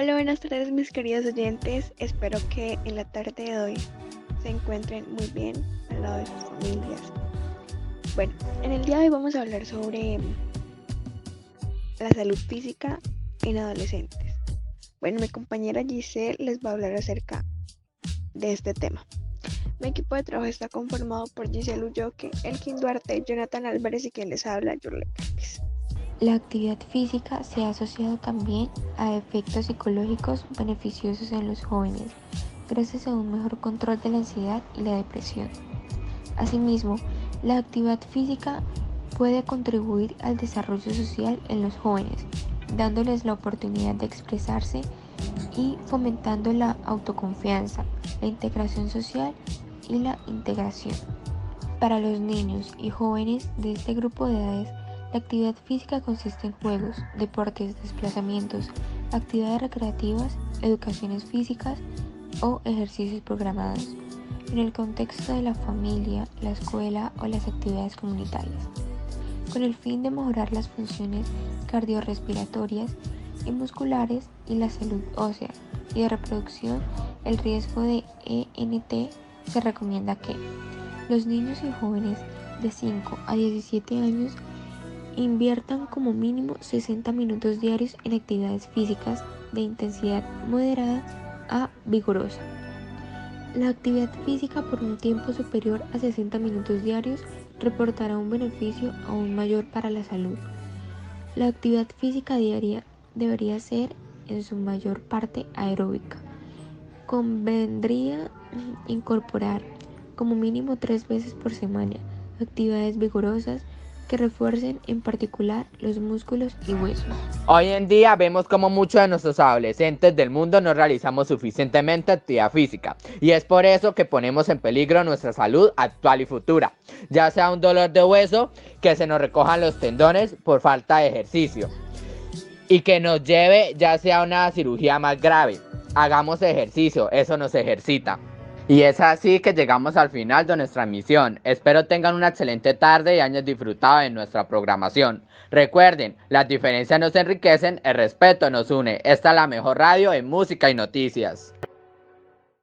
Hola, buenas tardes mis queridos oyentes. Espero que en la tarde de hoy se encuentren muy bien al lado de sus familias. Bueno, en el día de hoy vamos a hablar sobre la salud física en adolescentes. Bueno, mi compañera Giselle les va a hablar acerca de este tema. Mi equipo de trabajo está conformado por Giselle Ulloque, Elkin Duarte, Jonathan Álvarez y quien les habla, Yurle Cáceres. La actividad física se ha asociado también a efectos psicológicos beneficiosos en los jóvenes, gracias a un mejor control de la ansiedad y la depresión. Asimismo, la actividad física puede contribuir al desarrollo social en los jóvenes, dándoles la oportunidad de expresarse y fomentando la autoconfianza, la integración social y la integración. Para los niños y jóvenes de este grupo de edades, la actividad física consiste en juegos, deportes, desplazamientos, actividades recreativas, educaciones físicas o ejercicios programados, en el contexto de la familia, la escuela o las actividades comunitarias, con el fin de mejorar las funciones cardiorrespiratorias y musculares y la salud ósea y de reproducción, el riesgo de ENT se recomienda que los niños y jóvenes de 5 a 17 años inviertan como mínimo 60 minutos diarios en actividades físicas de intensidad moderada a vigorosa. La actividad física por un tiempo superior a 60 minutos diarios reportará un beneficio aún mayor para la salud. La actividad física diaria debería ser en su mayor parte aeróbica. Convendría incorporar como mínimo tres veces por semana actividades vigorosas que refuercen en particular los músculos y huesos. Hoy en día vemos como muchos de nuestros adolescentes del mundo no realizamos suficientemente actividad física y es por eso que ponemos en peligro nuestra salud actual y futura, ya sea un dolor de hueso, que se nos recojan los tendones por falta de ejercicio y que nos lleve ya sea una cirugía más grave. Hagamos ejercicio, eso nos ejercita. Y es así que llegamos al final de nuestra misión. Espero tengan una excelente tarde y años disfrutado de nuestra programación. Recuerden, las diferencias nos enriquecen, el respeto nos une. Esta es la mejor radio en música y noticias.